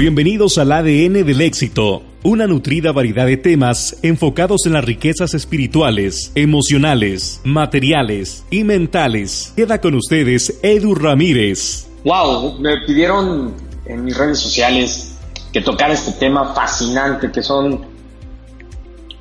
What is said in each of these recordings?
Bienvenidos al ADN del éxito, una nutrida variedad de temas enfocados en las riquezas espirituales, emocionales, materiales y mentales. Queda con ustedes Edu Ramírez. Wow, me pidieron en mis redes sociales que tocara este tema fascinante que son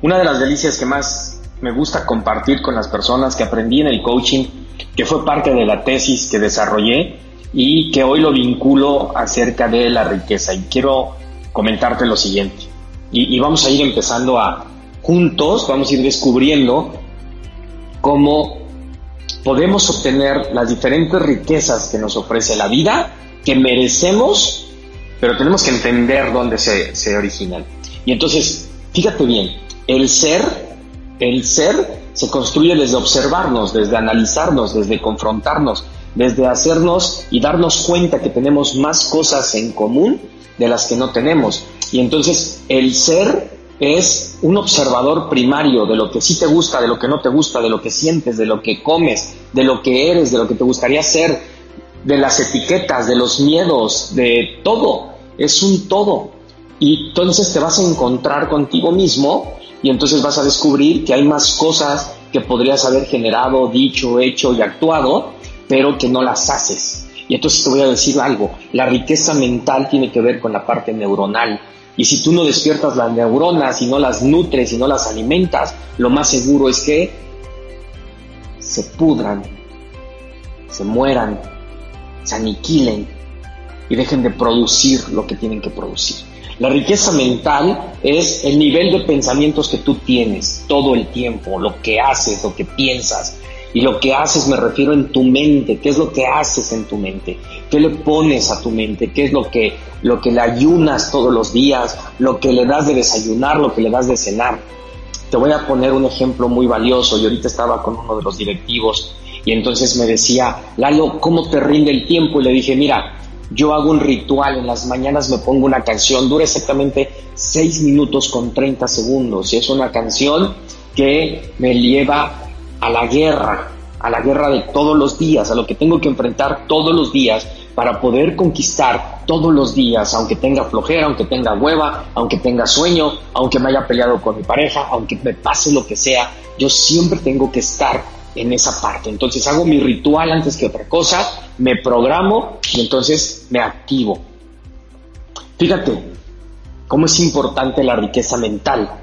una de las delicias que más me gusta compartir con las personas que aprendí en el coaching, que fue parte de la tesis que desarrollé y que hoy lo vinculo acerca de la riqueza. Y quiero comentarte lo siguiente. Y, vamos a ir empezando a, juntos, vamos a ir descubriendo cómo podemos obtener las diferentes riquezas que nos ofrece la vida, que merecemos, pero tenemos que entender dónde se, se originan. Y entonces, fíjate bien, el ser, el ser se construye desde observarnos, desde analizarnos, desde confrontarnos, desde hacernos y darnos cuenta que tenemos más cosas en común de las que no tenemos. Y entonces el ser es un observador primario de lo que sí te gusta, de lo que no te gusta, de lo que sientes, de lo que comes, de lo que eres, de lo que te gustaría ser, de las etiquetas, de los miedos, de todo. Es un todo. Y entonces te vas a encontrar contigo mismo y entonces vas a descubrir que hay más cosas que podrías haber generado, dicho, hecho y actuado pero que no las haces. Y entonces te voy a decir algo, la riqueza mental tiene que ver con la parte neuronal. Y si tú no despiertas las neuronas y no las nutres y no las alimentas, lo más seguro es que se pudran, se mueran, se aniquilen y dejen de producir lo que tienen que producir. La riqueza mental es el nivel de pensamientos que tú tienes todo el tiempo, lo que haces, lo que piensas, y lo que haces me refiero en tu mente, qué es lo que haces en tu mente, qué le pones a tu mente, qué es lo que, lo que le ayunas todos los días, lo que le das de desayunar, lo que le das de cenar. Te voy a poner un ejemplo muy valioso. Yo ahorita estaba con uno de los directivos y entonces me decía, Lalo, ¿cómo te rinde el tiempo? Y le dije, mira, yo hago un ritual, en las mañanas me pongo una canción, dura exactamente 6 minutos con 30 segundos y es una canción que me lleva a la guerra, a la guerra de todos los días, a lo que tengo que enfrentar todos los días para poder conquistar todos los días, aunque tenga flojera, aunque tenga hueva, aunque tenga sueño, aunque me haya peleado con mi pareja, aunque me pase lo que sea, yo siempre tengo que estar en esa parte. Entonces hago mi ritual antes que otra cosa, me programo y entonces me activo. Fíjate cómo es importante la riqueza mental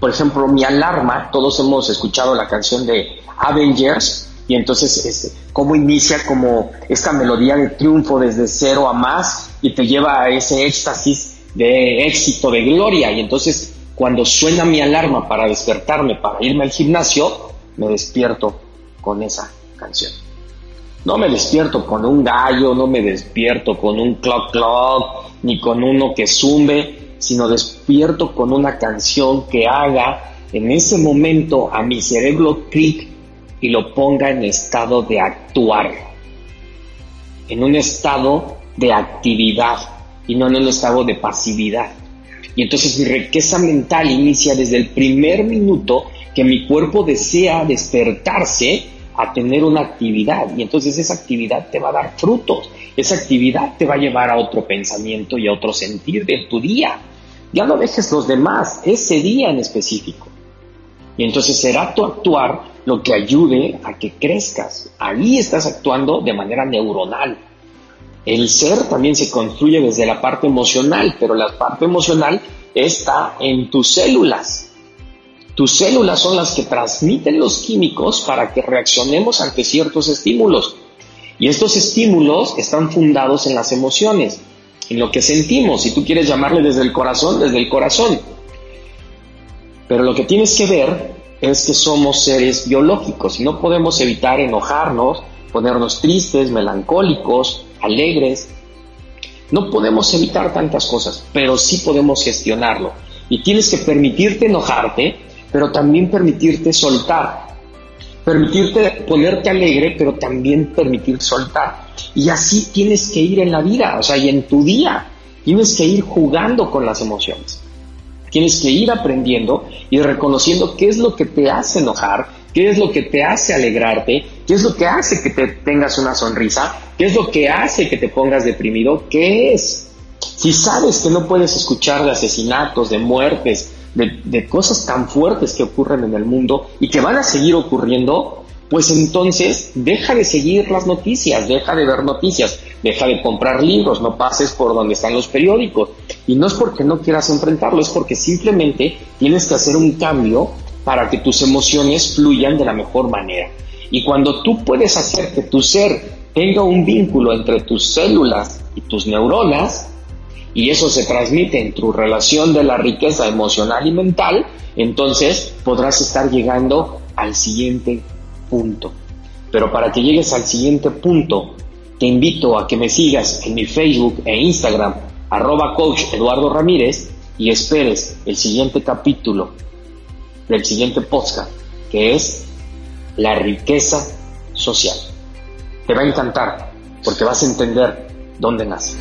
por ejemplo, mi alarma, todos hemos escuchado la canción de Avengers, y entonces cómo inicia como esta melodía de triunfo desde cero a más y te lleva a ese éxtasis de éxito, de gloria. Y entonces cuando suena mi alarma para despertarme, para irme al gimnasio, me despierto con esa canción. No me despierto con un gallo, no me despierto con un clock clock, ni con uno que zumbe, sino despierto con una canción que haga en ese momento a mi cerebro clic y lo ponga en estado de actuar, en un estado de actividad y no en un estado de pasividad. Y entonces mi riqueza mental inicia desde el primer minuto que mi cuerpo desea despertarse a tener una actividad y entonces esa actividad te va a dar frutos, esa actividad te va a llevar a otro pensamiento y a otro sentir de tu día. Ya no dejes los demás, ese día en específico. Y entonces será tu actuar lo que ayude a que crezcas. Ahí estás actuando de manera neuronal. El ser también se construye desde la parte emocional, pero la parte emocional está en tus células. Tus células son las que transmiten los químicos para que reaccionemos ante ciertos estímulos. Y estos estímulos están fundados en las emociones, en lo que sentimos, si tú quieres llamarle desde el corazón, desde el corazón. Pero lo que tienes que ver es que somos seres biológicos y no podemos evitar enojarnos, ponernos tristes, melancólicos, alegres. No podemos evitar tantas cosas, pero sí podemos gestionarlo. Y tienes que permitirte enojarte, pero también permitirte soltar. Permitirte ponerte alegre, pero también permitir soltar. Y así tienes que ir en la vida, o sea, y en tu día. Tienes que ir jugando con las emociones. Tienes que ir aprendiendo y reconociendo qué es lo que te hace enojar, qué es lo que te hace alegrarte, qué es lo que hace que te tengas una sonrisa, qué es lo que hace que te pongas deprimido, qué es. Si sabes que no puedes escuchar de asesinatos, de muertes, de, cosas tan fuertes que ocurren en el mundo y que van a seguir ocurriendo, pues entonces deja de seguir las noticias, deja de ver noticias, deja de comprar libros, no pases por donde están los periódicos. Y no es porque no quieras enfrentarlo, es porque simplemente tienes que hacer un cambio para que tus emociones fluyan de la mejor manera. Y cuando tú puedes hacer que tu ser tenga un vínculo entre tus células y tus neuronas, y eso se transmite en tu relación de la riqueza emocional y mental, entonces podrás estar llegando al siguiente punto. Pero para que llegues al siguiente punto, te invito a que me sigas en mi Facebook e Instagram, arroba coach Eduardo Ramírez, y esperes el siguiente capítulo del siguiente podcast, que es la riqueza social. Te va a encantar porque vas a entender dónde nace.